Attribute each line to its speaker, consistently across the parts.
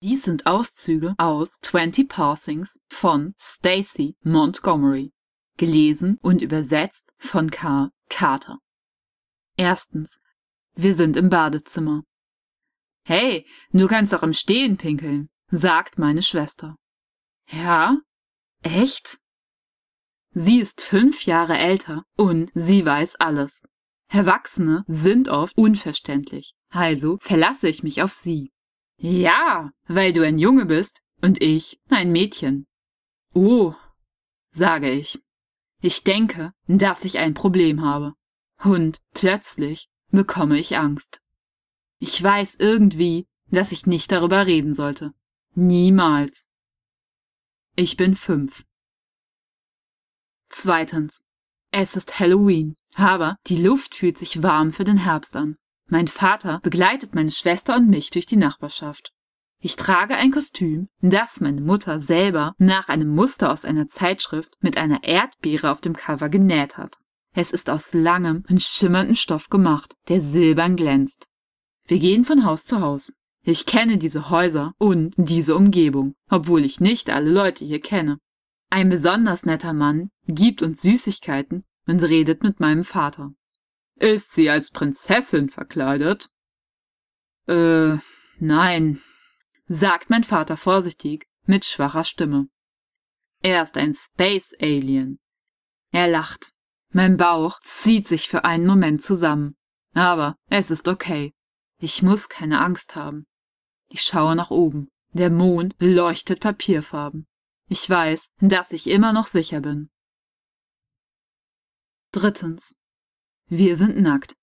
Speaker 1: Dies sind Auszüge aus 20 Parsings von Stacy Montgomery, gelesen und übersetzt von K. Carter. Erstens. Wir sind im Badezimmer. Hey, du kannst doch im Stehen pinkeln, sagt meine Schwester. Ja? Echt? Sie ist fünf Jahre älter und sie weiß alles. Erwachsene sind oft unverständlich, also verlasse ich mich auf sie. Ja, weil du ein Junge bist und ich ein Mädchen. Oh, sage ich. Ich denke, dass ich ein Problem habe. Und plötzlich bekomme ich Angst. Ich weiß irgendwie, dass ich nicht darüber reden sollte. Niemals. Ich bin fünf. Zweitens. Es ist Halloween, aber die Luft fühlt sich warm für den Herbst an. Mein Vater begleitet meine Schwester und mich durch die Nachbarschaft. Ich trage ein Kostüm, das meine Mutter selber nach einem Muster aus einer Zeitschrift mit einer Erdbeere auf dem Cover genäht hat. Es ist aus langem und schimmerndem Stoff gemacht, der silbern glänzt. Wir gehen von Haus zu Haus. Ich kenne diese Häuser und diese Umgebung, obwohl ich nicht alle Leute hier kenne. Ein besonders netter Mann gibt uns Süßigkeiten und redet mit meinem Vater. Ist sie als Prinzessin verkleidet? Äh, nein, sagt mein Vater vorsichtig mit schwacher Stimme. Er ist ein Space Alien. Er lacht. Mein Bauch zieht sich für einen Moment zusammen. Aber es ist okay. Ich muss keine Angst haben. Ich schaue nach oben. Der Mond leuchtet Papierfarben. Ich weiß, dass ich immer noch sicher bin. Drittens. Wir sind nackt.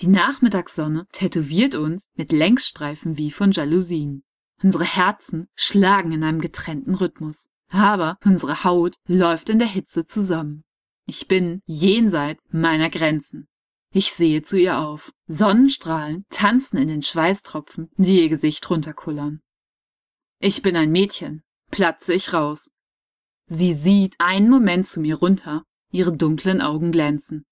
Speaker 1: Die Nachmittagssonne tätowiert uns mit Längsstreifen wie von Jalousien. Unsere Herzen schlagen in einem getrennten Rhythmus, aber unsere Haut läuft in der Hitze zusammen. Ich bin jenseits meiner Grenzen. Ich sehe zu ihr auf. Sonnenstrahlen tanzen in den Schweißtropfen, die ihr Gesicht runterkullern. Ich bin ein Mädchen, platze ich raus. Sie sieht einen Moment zu mir runter, ihre dunklen Augen glänzen.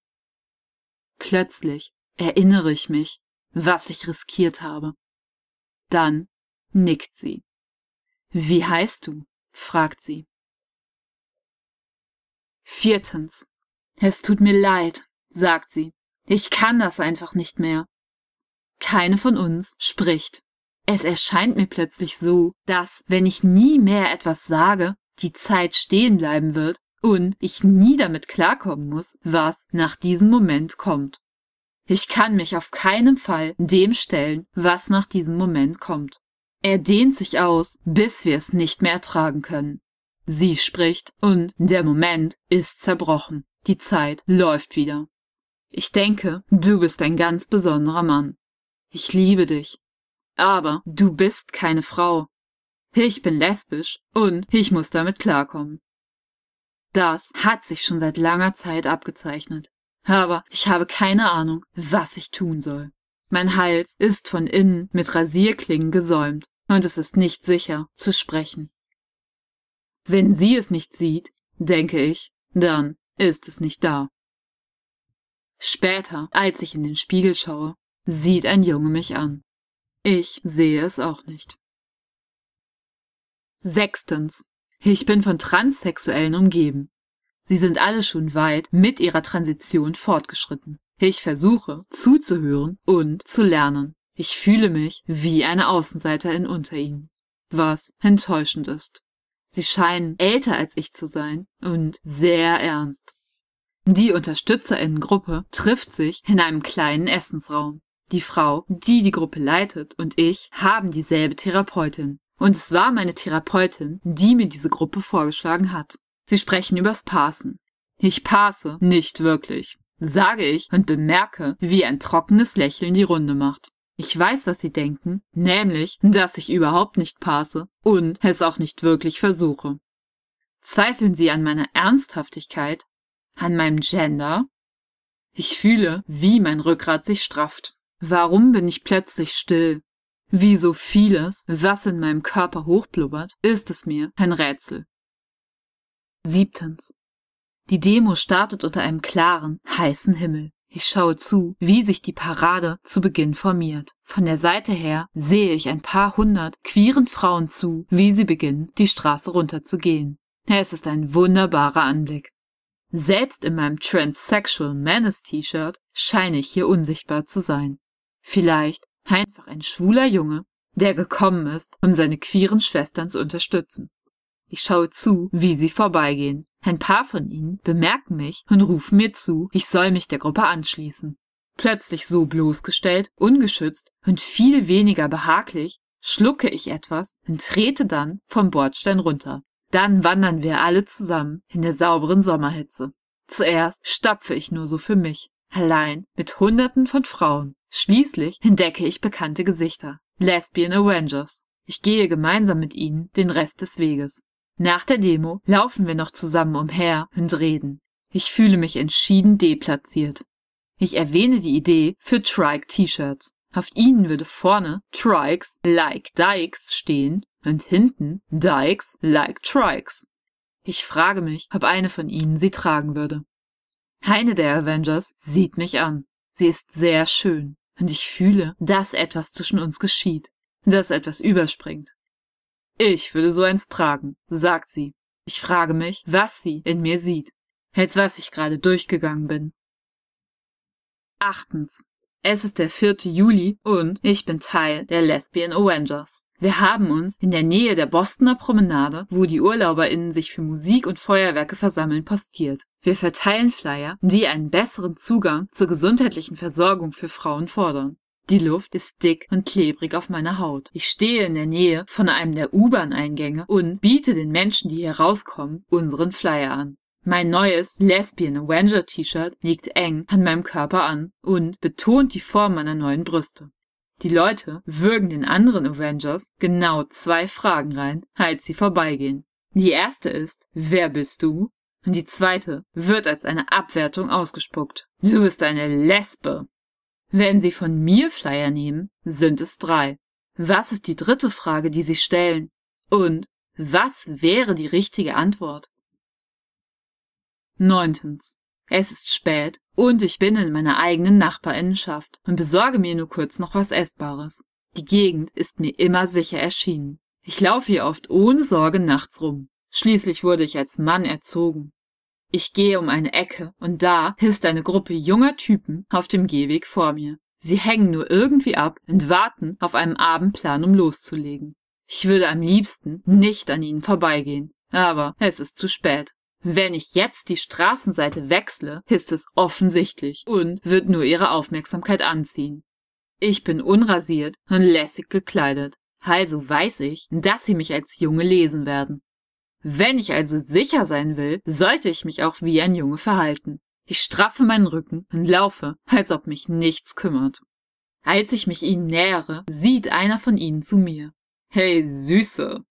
Speaker 1: Plötzlich erinnere ich mich, was ich riskiert habe. Dann nickt sie. Wie heißt du? fragt sie. Viertens. Es tut mir leid, sagt sie. Ich kann das einfach nicht mehr. Keine von uns spricht. Es erscheint mir plötzlich so, dass, wenn ich nie mehr etwas sage, die Zeit stehen bleiben wird und ich nie damit klarkommen muss, was nach diesem Moment kommt. Ich kann mich auf keinen Fall dem stellen, was nach diesem Moment kommt. Er dehnt sich aus, bis wir es nicht mehr ertragen können. Sie spricht und der Moment ist zerbrochen. Die Zeit läuft wieder. Ich denke, du bist ein ganz besonderer Mann. Ich liebe dich. Aber du bist keine Frau. Ich bin lesbisch und ich muss damit klarkommen. Das hat sich schon seit langer Zeit abgezeichnet. Aber ich habe keine Ahnung, was ich tun soll. Mein Hals ist von innen mit Rasierklingen gesäumt und es ist nicht sicher zu sprechen. Wenn sie es nicht sieht, denke ich, dann ist es nicht da. Später, als ich in den Spiegel schaue, sieht ein Junge mich an. Ich sehe es auch nicht. Sechstens. Ich bin von Transsexuellen umgeben. Sie sind alle schon weit mit ihrer Transition fortgeschritten. Ich versuche zuzuhören und zu lernen. Ich fühle mich wie eine Außenseiterin unter ihnen, was enttäuschend ist. Sie scheinen älter als ich zu sein und sehr ernst. Die Unterstützerinnengruppe trifft sich in einem kleinen Essensraum. Die Frau, die die Gruppe leitet, und ich haben dieselbe Therapeutin. Und es war meine Therapeutin, die mir diese Gruppe vorgeschlagen hat. Sie sprechen übers Passen. Ich passe nicht wirklich, sage ich und bemerke, wie ein trockenes Lächeln die Runde macht. Ich weiß, was sie denken, nämlich, dass ich überhaupt nicht passe und es auch nicht wirklich versuche. Zweifeln sie an meiner Ernsthaftigkeit? An meinem Gender? Ich fühle, wie mein Rückgrat sich strafft. Warum bin ich plötzlich still? Wie so vieles, was in meinem Körper hochblubbert, ist es mir ein Rätsel. Siebtens. Die Demo startet unter einem klaren, heißen Himmel. Ich schaue zu, wie sich die Parade zu Beginn formiert. Von der Seite her sehe ich ein paar hundert queeren Frauen zu, wie sie beginnen, die Straße runterzugehen. Es ist ein wunderbarer Anblick. Selbst in meinem Transsexual Menace T-Shirt scheine ich hier unsichtbar zu sein. Vielleicht einfach ein schwuler Junge, der gekommen ist, um seine queeren Schwestern zu unterstützen. Ich schaue zu, wie sie vorbeigehen. Ein paar von ihnen bemerken mich und rufen mir zu, ich soll mich der Gruppe anschließen. Plötzlich so bloßgestellt, ungeschützt und viel weniger behaglich, schlucke ich etwas und trete dann vom Bordstein runter. Dann wandern wir alle zusammen in der sauberen Sommerhitze. Zuerst stapfe ich nur so für mich, allein mit Hunderten von Frauen. Schließlich entdecke ich bekannte Gesichter. Lesbian Avengers. Ich gehe gemeinsam mit ihnen den Rest des Weges. Nach der Demo laufen wir noch zusammen umher und reden. Ich fühle mich entschieden deplatziert. Ich erwähne die Idee für Trike-T-Shirts. Auf ihnen würde vorne Trikes like Dykes stehen und hinten Dykes like Trikes. Ich frage mich, ob eine von ihnen sie tragen würde. Eine der Avengers sieht mich an. Sie ist sehr schön und ich fühle, dass etwas zwischen uns geschieht, dass etwas überspringt. Ich würde so eins tragen, sagt sie. Ich frage mich, was sie in mir sieht, als was ich gerade durchgegangen bin. Achtens. Es ist der 4. Juli und ich bin Teil der Lesbian Avengers. Wir haben uns in der Nähe der Bostoner Promenade, wo die UrlauberInnen sich für Musik und Feuerwerke versammeln, postiert. Wir verteilen Flyer, die einen besseren Zugang zur gesundheitlichen Versorgung für Frauen fordern. Die Luft ist dick und klebrig auf meiner Haut. Ich stehe in der Nähe von einem der U-Bahn-Eingänge und biete den Menschen, die hier rauskommen, unseren Flyer an. Mein neues Lesbian Avenger T-Shirt liegt eng an meinem Körper an und betont die Form meiner neuen Brüste. Die Leute würgen den anderen Avengers genau zwei Fragen rein, als sie vorbeigehen. Die erste ist, wer bist du? Und die zweite wird als eine Abwertung ausgespuckt. Du bist eine Lesbe. Wenn Sie von mir Flyer nehmen, sind es drei. Was ist die dritte Frage, die Sie stellen? Und was wäre die richtige Antwort? Neuntens. Es ist spät und ich bin in meiner eigenen Nachbarinnenschaft und besorge mir nur kurz noch was Essbares. Die Gegend ist mir immer sicher erschienen. Ich laufe hier oft ohne Sorge nachts rum. Schließlich wurde ich als Mann erzogen. Ich gehe um eine Ecke und da ist eine Gruppe junger Typen auf dem Gehweg vor mir. Sie hängen nur irgendwie ab und warten auf einen Abendplan, um loszulegen. Ich würde am liebsten nicht an ihnen vorbeigehen, aber es ist zu spät. Wenn ich jetzt die Straßenseite wechsle, ist es offensichtlich und wird nur ihre Aufmerksamkeit anziehen. Ich bin unrasiert und lässig gekleidet, also weiß ich, dass sie mich als Junge lesen werden. Wenn ich also sicher sein will, sollte ich mich auch wie ein Junge verhalten. Ich straffe meinen Rücken und laufe, als ob mich nichts kümmert. Als ich mich ihnen nähere, sieht einer von ihnen zu mir. Hey, Süße.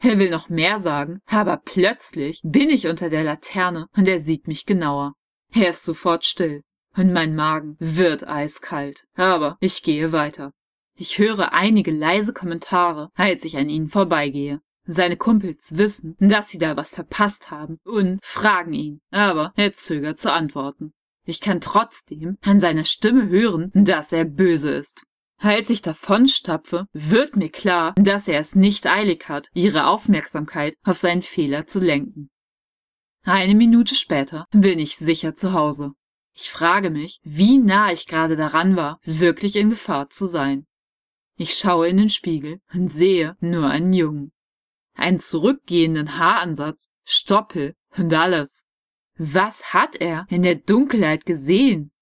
Speaker 1: Er will noch mehr sagen, aber plötzlich bin ich unter der Laterne und er sieht mich genauer. Er ist sofort still und mein Magen wird eiskalt, aber ich gehe weiter. Ich höre einige leise Kommentare, als ich an ihnen vorbeigehe. Seine Kumpels wissen, dass sie da was verpasst haben und fragen ihn, aber er zögert zu antworten. Ich kann trotzdem an seiner Stimme hören, dass er böse ist. Als ich davonstapfe, wird mir klar, dass er es nicht eilig hat, ihre Aufmerksamkeit auf seinen Fehler zu lenken. Eine Minute später bin ich sicher zu Hause. Ich frage mich, wie nah ich gerade daran war, wirklich in Gefahr zu sein. Ich schaue in den Spiegel und sehe nur einen Jungen einen zurückgehenden Haaransatz, Stoppel und alles. Was hat er in der Dunkelheit gesehen?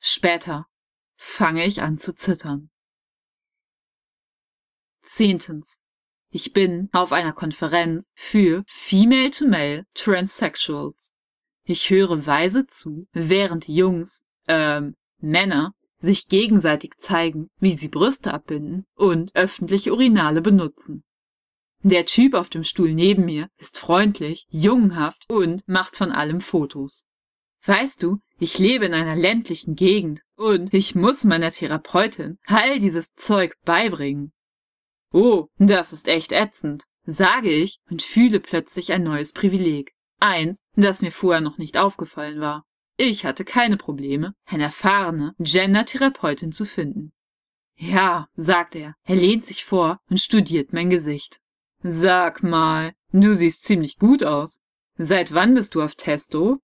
Speaker 1: Später fange ich an zu zittern. Zehntens. Ich bin auf einer Konferenz für Female-to-Male Transsexuals. Ich höre weise zu, während Jungs, ähm, Männer sich gegenseitig zeigen, wie sie Brüste abbinden und öffentliche Urinale benutzen. Der Typ auf dem Stuhl neben mir ist freundlich, jungenhaft und macht von allem Fotos. Weißt du, ich lebe in einer ländlichen Gegend und ich muss meiner Therapeutin all dieses Zeug beibringen. Oh, das ist echt ätzend, sage ich und fühle plötzlich ein neues Privileg. Eins, das mir vorher noch nicht aufgefallen war. Ich hatte keine Probleme, eine erfahrene Gender-Therapeutin zu finden. Ja, sagt er, er lehnt sich vor und studiert mein Gesicht. Sag mal, du siehst ziemlich gut aus. Seit wann bist du auf Testo?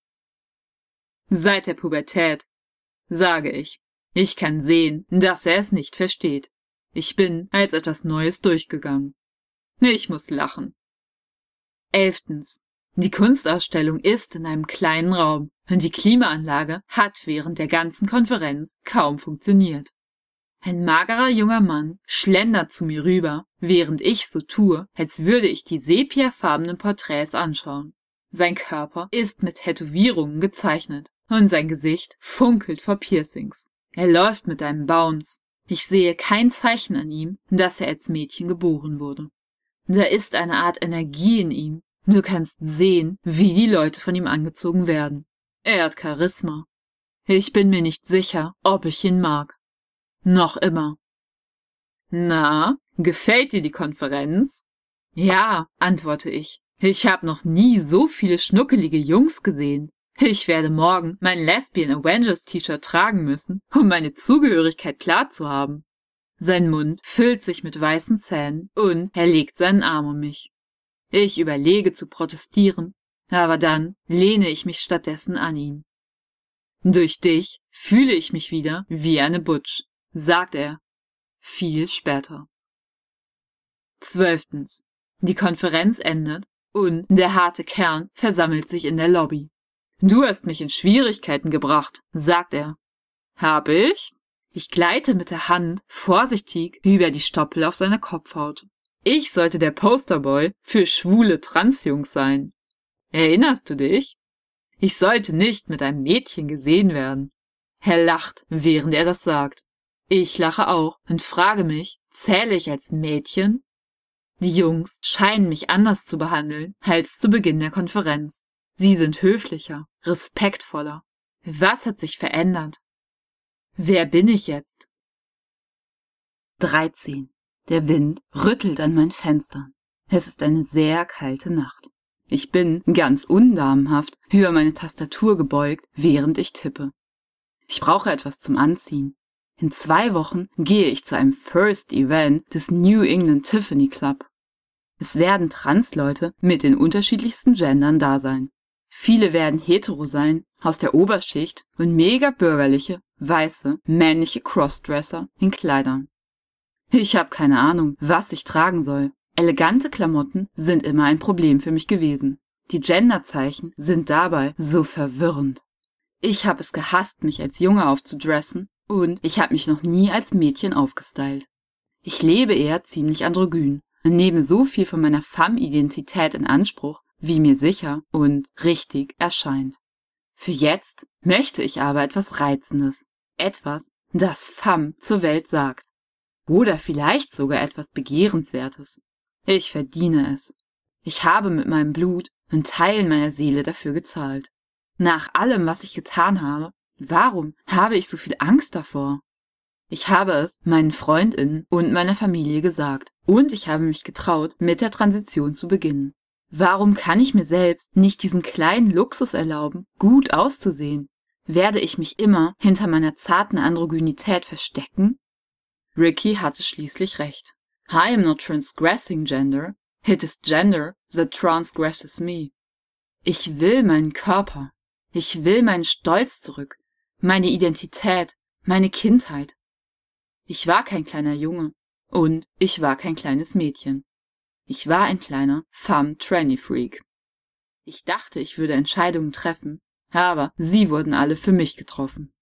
Speaker 1: Seit der Pubertät, sage ich. Ich kann sehen, dass er es nicht versteht. Ich bin als etwas Neues durchgegangen. Ich muss lachen. Elftens. Die Kunstausstellung ist in einem kleinen Raum und die Klimaanlage hat während der ganzen Konferenz kaum funktioniert. Ein magerer junger Mann schlendert zu mir rüber, während ich so tue, als würde ich die sepiafarbenen Porträts anschauen. Sein Körper ist mit Tätowierungen gezeichnet und sein Gesicht funkelt vor Piercings. Er läuft mit einem Bounce. Ich sehe kein Zeichen an ihm, dass er als Mädchen geboren wurde. Da ist eine Art Energie in ihm. Du kannst sehen, wie die Leute von ihm angezogen werden. Er hat Charisma. Ich bin mir nicht sicher, ob ich ihn mag. Noch immer. Na, gefällt dir die Konferenz? Ja, antworte ich. Ich habe noch nie so viele schnuckelige Jungs gesehen. Ich werde morgen mein Lesbian Avengers T-Shirt tragen müssen, um meine Zugehörigkeit klar zu haben. Sein Mund füllt sich mit weißen Zähnen und er legt seinen Arm um mich. Ich überlege zu protestieren, aber dann lehne ich mich stattdessen an ihn. Durch dich fühle ich mich wieder wie eine Butch sagt er. Viel später. Zwölftens. Die Konferenz endet und der harte Kern versammelt sich in der Lobby. Du hast mich in Schwierigkeiten gebracht, sagt er. Hab ich? Ich gleite mit der Hand vorsichtig über die Stoppel auf seiner Kopfhaut. Ich sollte der Posterboy für schwule Transjungs sein. Erinnerst du dich? Ich sollte nicht mit einem Mädchen gesehen werden. Er lacht, während er das sagt. Ich lache auch und frage mich, zähle ich als Mädchen? Die Jungs scheinen mich anders zu behandeln als zu Beginn der Konferenz. Sie sind höflicher, respektvoller. Was hat sich verändert? Wer bin ich jetzt? 13. Der Wind rüttelt an mein Fenster. Es ist eine sehr kalte Nacht. Ich bin ganz undamenhaft über meine Tastatur gebeugt, während ich tippe. Ich brauche etwas zum Anziehen. In zwei Wochen gehe ich zu einem First Event des New England Tiffany Club. Es werden Transleute mit den unterschiedlichsten Gendern da sein. Viele werden hetero sein, aus der Oberschicht und mega bürgerliche, weiße, männliche Crossdresser in Kleidern. Ich habe keine Ahnung, was ich tragen soll. Elegante Klamotten sind immer ein Problem für mich gewesen. Die Genderzeichen sind dabei so verwirrend. Ich habe es gehasst, mich als Junge aufzudressen und ich habe mich noch nie als Mädchen aufgestylt. Ich lebe eher ziemlich androgyn und nehme so viel von meiner Femme-Identität in Anspruch, wie mir sicher und richtig erscheint. Für jetzt möchte ich aber etwas Reizendes, etwas, das Femme zur Welt sagt. Oder vielleicht sogar etwas Begehrenswertes. Ich verdiene es. Ich habe mit meinem Blut und Teilen meiner Seele dafür gezahlt. Nach allem, was ich getan habe, Warum habe ich so viel Angst davor? Ich habe es meinen Freundinnen und meiner Familie gesagt und ich habe mich getraut, mit der Transition zu beginnen. Warum kann ich mir selbst nicht diesen kleinen Luxus erlauben, gut auszusehen? Werde ich mich immer hinter meiner zarten Androgynität verstecken? Ricky hatte schließlich recht. I am not transgressing gender. It is gender that transgresses me. Ich will meinen Körper. Ich will meinen Stolz zurück meine Identität, meine Kindheit. Ich war kein kleiner Junge und ich war kein kleines Mädchen. Ich war ein kleiner femme tranny freak. Ich dachte, ich würde Entscheidungen treffen, aber sie wurden alle für mich getroffen.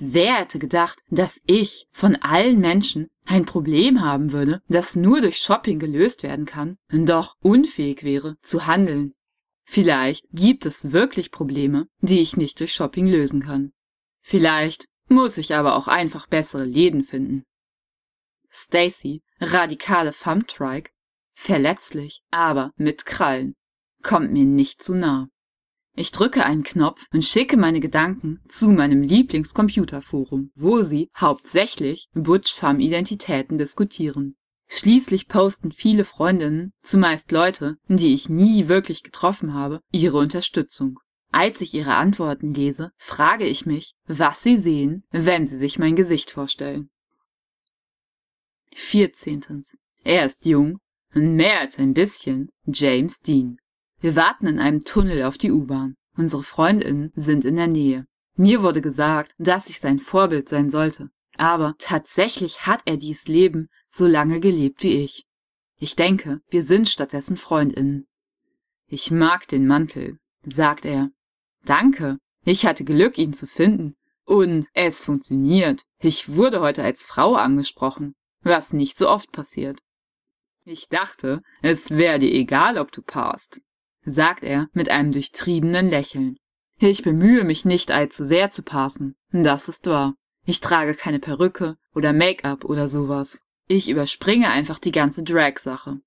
Speaker 1: Wer hätte gedacht, dass ich von allen Menschen ein Problem haben würde, das nur durch Shopping gelöst werden kann doch unfähig wäre zu handeln? Vielleicht gibt es wirklich Probleme, die ich nicht durch Shopping lösen kann. Vielleicht muss ich aber auch einfach bessere Läden finden. Stacy, radikale Thumbtrike, verletzlich, aber mit Krallen, kommt mir nicht zu nah. Ich drücke einen Knopf und schicke meine Gedanken zu meinem Lieblingscomputerforum, wo sie hauptsächlich Butch-Femme-Identitäten diskutieren. Schließlich posten viele Freundinnen, zumeist Leute, die ich nie wirklich getroffen habe, ihre Unterstützung. Als ich ihre Antworten lese, frage ich mich, was sie sehen, wenn sie sich mein Gesicht vorstellen. 14. Er ist jung mehr als ein bisschen James Dean. Wir warten in einem Tunnel auf die U-Bahn. Unsere Freundinnen sind in der Nähe. Mir wurde gesagt, dass ich sein Vorbild sein sollte. Aber tatsächlich hat er dies Leben so lange gelebt wie ich. Ich denke, wir sind stattdessen Freundinnen. Ich mag den Mantel, sagt er. Danke. Ich hatte Glück, ihn zu finden. Und es funktioniert. Ich wurde heute als Frau angesprochen, was nicht so oft passiert. Ich dachte, es wäre dir egal, ob du passt, sagt er mit einem durchtriebenen Lächeln. Ich bemühe mich nicht allzu sehr zu passen, das ist wahr. Ich trage keine Perücke oder Make-up oder sowas. Ich überspringe einfach die ganze Drag-Sache.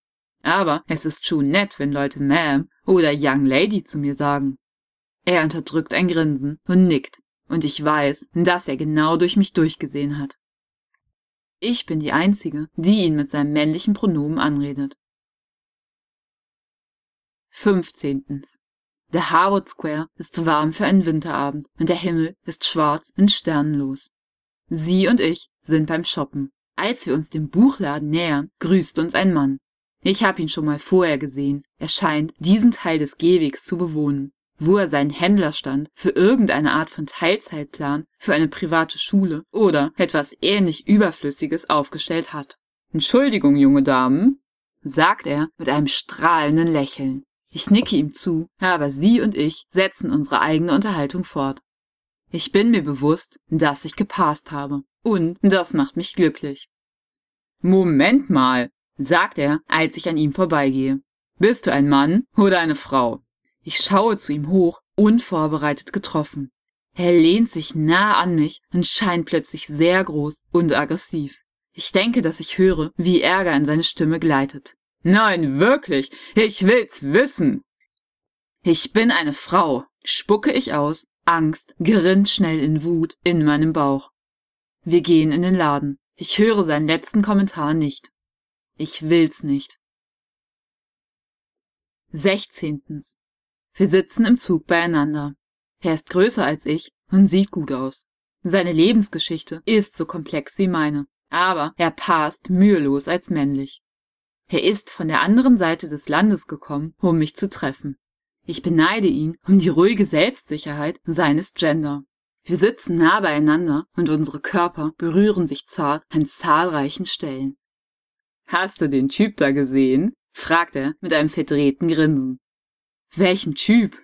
Speaker 1: Aber es ist schon nett, wenn Leute Ma'am oder Young Lady zu mir sagen. Er unterdrückt ein Grinsen und nickt, und ich weiß, dass er genau durch mich durchgesehen hat. Ich bin die Einzige, die ihn mit seinem männlichen Pronomen anredet. 15. Der Harvard Square ist warm für einen Winterabend und der Himmel ist schwarz und sternenlos. Sie und ich sind beim Shoppen. Als wir uns dem Buchladen nähern, grüßt uns ein Mann. Ich habe ihn schon mal vorher gesehen. Er scheint diesen Teil des Gehwegs zu bewohnen, wo er seinen Händlerstand für irgendeine Art von Teilzeitplan für eine private Schule oder etwas ähnlich Überflüssiges aufgestellt hat. Entschuldigung, junge Damen, sagt er mit einem strahlenden Lächeln. Ich nicke ihm zu, aber Sie und ich setzen unsere eigene Unterhaltung fort. Ich bin mir bewusst, dass ich gepasst habe. Und das macht mich glücklich. Moment mal, sagt er, als ich an ihm vorbeigehe. Bist du ein Mann oder eine Frau? Ich schaue zu ihm hoch, unvorbereitet getroffen. Er lehnt sich nah an mich und scheint plötzlich sehr groß und aggressiv. Ich denke, dass ich höre, wie Ärger in seine Stimme gleitet. Nein, wirklich, ich will's wissen. Ich bin eine Frau, spucke ich aus, Angst gerinnt schnell in Wut in meinem Bauch. Wir gehen in den Laden. Ich höre seinen letzten Kommentar nicht. Ich will's nicht. 16. Wir sitzen im Zug beieinander. Er ist größer als ich und sieht gut aus. Seine Lebensgeschichte ist so komplex wie meine, aber er passt mühelos als männlich. Er ist von der anderen Seite des Landes gekommen, um mich zu treffen. Ich beneide ihn um die ruhige Selbstsicherheit seines Gender. Wir sitzen nah beieinander und unsere Körper berühren sich zart an zahlreichen Stellen. Hast du den Typ da gesehen? fragt er mit einem verdrehten Grinsen. Welchen Typ?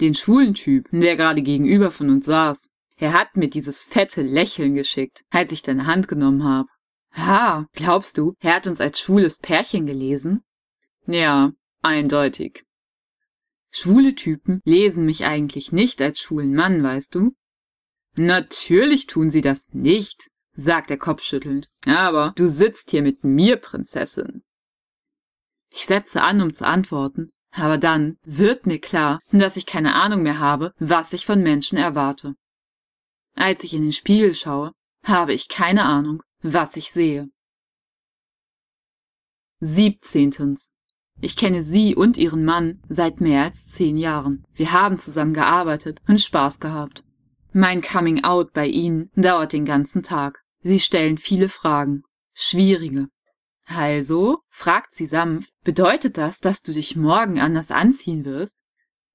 Speaker 1: Den schwulen Typ, der gerade gegenüber von uns saß. Er hat mir dieses fette Lächeln geschickt, als ich deine Hand genommen habe. Ha, glaubst du, er hat uns als schwules Pärchen gelesen? Ja, eindeutig. Schwule Typen lesen mich eigentlich nicht als schwulen Mann, weißt du? Natürlich tun sie das nicht, sagt er kopfschüttelnd. Aber du sitzt hier mit mir, Prinzessin. Ich setze an, um zu antworten, aber dann wird mir klar, dass ich keine Ahnung mehr habe, was ich von Menschen erwarte. Als ich in den Spiegel schaue, habe ich keine Ahnung, was ich sehe. 17. Ich kenne sie und ihren Mann seit mehr als zehn Jahren. Wir haben zusammen gearbeitet und Spaß gehabt. Mein Coming Out bei ihnen dauert den ganzen Tag. Sie stellen viele Fragen. Schwierige. Also, fragt sie sanft, bedeutet das, dass du dich morgen anders anziehen wirst?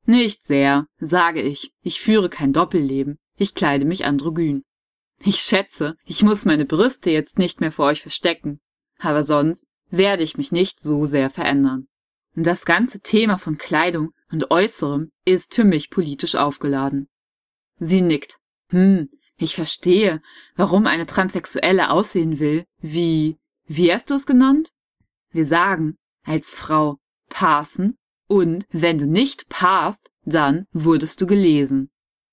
Speaker 1: Nicht sehr, sage ich. Ich führe kein Doppelleben. Ich kleide mich androgyn. Ich schätze, ich muss meine Brüste jetzt nicht mehr vor euch verstecken. Aber sonst werde ich mich nicht so sehr verändern. Das ganze Thema von Kleidung und Äußerem ist für mich politisch aufgeladen. Sie nickt. Hm, ich verstehe, warum eine Transsexuelle aussehen will, wie, wie hast du es genannt? Wir sagen, als Frau, passen und wenn du nicht passt, dann wurdest du gelesen.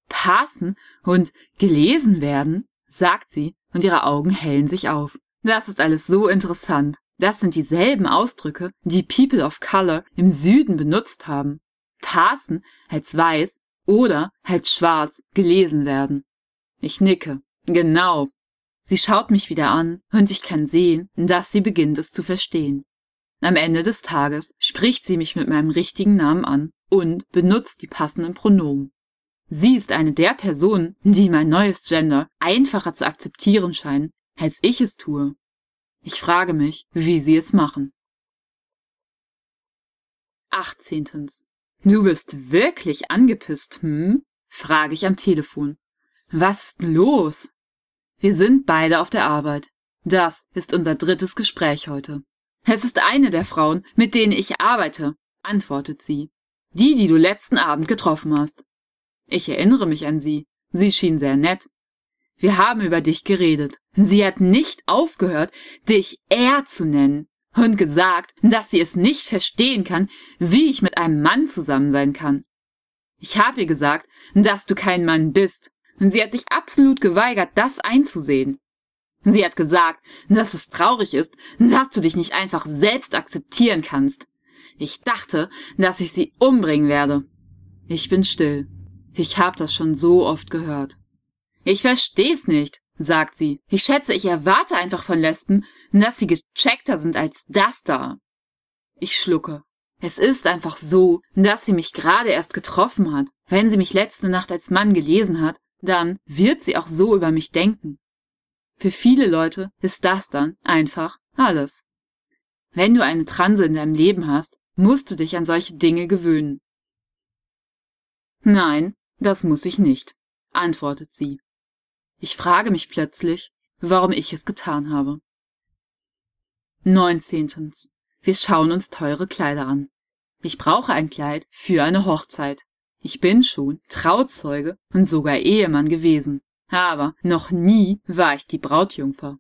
Speaker 1: Passen und gelesen werden, sagt sie, und ihre Augen hellen sich auf. Das ist alles so interessant. Das sind dieselben Ausdrücke, die People of Color im Süden benutzt haben. Passen als weiß oder als schwarz gelesen werden. Ich nicke. Genau. Sie schaut mich wieder an und ich kann sehen, dass sie beginnt es zu verstehen. Am Ende des Tages spricht sie mich mit meinem richtigen Namen an und benutzt die passenden Pronomen. Sie ist eine der Personen, die mein neues Gender einfacher zu akzeptieren scheinen, als ich es tue. Ich frage mich, wie sie es machen. 18. Du bist wirklich angepisst, hm? frage ich am Telefon. Was ist los? Wir sind beide auf der Arbeit. Das ist unser drittes Gespräch heute. Es ist eine der Frauen, mit denen ich arbeite, antwortet sie. Die, die du letzten Abend getroffen hast. Ich erinnere mich an sie. Sie schien sehr nett. Wir haben über dich geredet. Sie hat nicht aufgehört, dich er zu nennen und gesagt, dass sie es nicht verstehen kann, wie ich mit einem Mann zusammen sein kann. Ich habe ihr gesagt, dass du kein Mann bist, und sie hat sich absolut geweigert, das einzusehen. Sie hat gesagt, dass es traurig ist, dass du dich nicht einfach selbst akzeptieren kannst. Ich dachte, dass ich sie umbringen werde. Ich bin still. Ich hab das schon so oft gehört. Ich versteh's nicht, sagt sie. Ich schätze, ich erwarte einfach von Lesben, dass sie gecheckter sind als das da. Ich schlucke. Es ist einfach so, dass sie mich gerade erst getroffen hat. Wenn sie mich letzte Nacht als Mann gelesen hat, dann wird sie auch so über mich denken. Für viele Leute ist das dann einfach alles. Wenn du eine Transe in deinem Leben hast, musst du dich an solche Dinge gewöhnen. Nein, das muss ich nicht, antwortet sie. Ich frage mich plötzlich, warum ich es getan habe. 19. Wir schauen uns teure Kleider an. Ich brauche ein Kleid für eine Hochzeit. Ich bin schon Trauzeuge und sogar Ehemann gewesen. Aber noch nie war ich die Brautjungfer.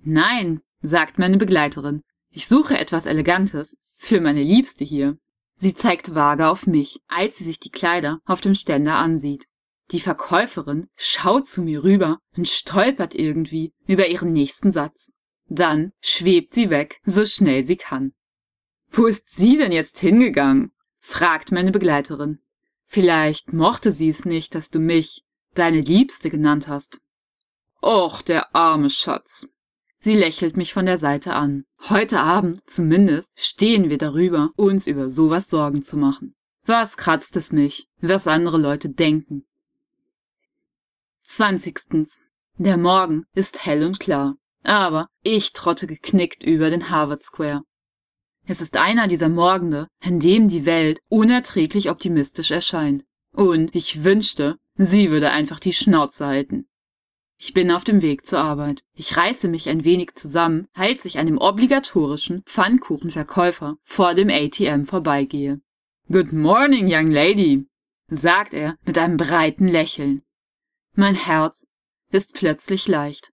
Speaker 1: Nein, sagt meine Begleiterin. Ich suche etwas Elegantes für meine Liebste hier. Sie zeigt vage auf mich, als sie sich die Kleider auf dem Ständer ansieht. Die Verkäuferin schaut zu mir rüber und stolpert irgendwie über ihren nächsten Satz. Dann schwebt sie weg, so schnell sie kann. Wo ist sie denn jetzt hingegangen? fragt meine Begleiterin. Vielleicht mochte sie es nicht, dass du mich, deine Liebste, genannt hast. Och, der arme Schatz. Sie lächelt mich von der Seite an. Heute Abend, zumindest, stehen wir darüber, uns über sowas Sorgen zu machen. Was kratzt es mich, was andere Leute denken? Zwanzigstens. Der Morgen ist hell und klar, aber ich trotte geknickt über den Harvard Square. Es ist einer dieser Morgende, an dem die Welt unerträglich optimistisch erscheint. Und ich wünschte, sie würde einfach die Schnauze halten. Ich bin auf dem Weg zur Arbeit. Ich reiße mich ein wenig zusammen, als ich an dem obligatorischen Pfannkuchenverkäufer vor dem ATM vorbeigehe. Good morning, young lady, sagt er mit einem breiten Lächeln. Mein Herz ist plötzlich leicht.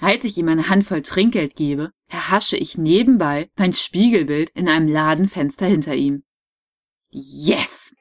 Speaker 1: Als ich ihm eine Handvoll Trinkgeld gebe, erhasche ich nebenbei mein Spiegelbild in einem Ladenfenster hinter ihm. Yes!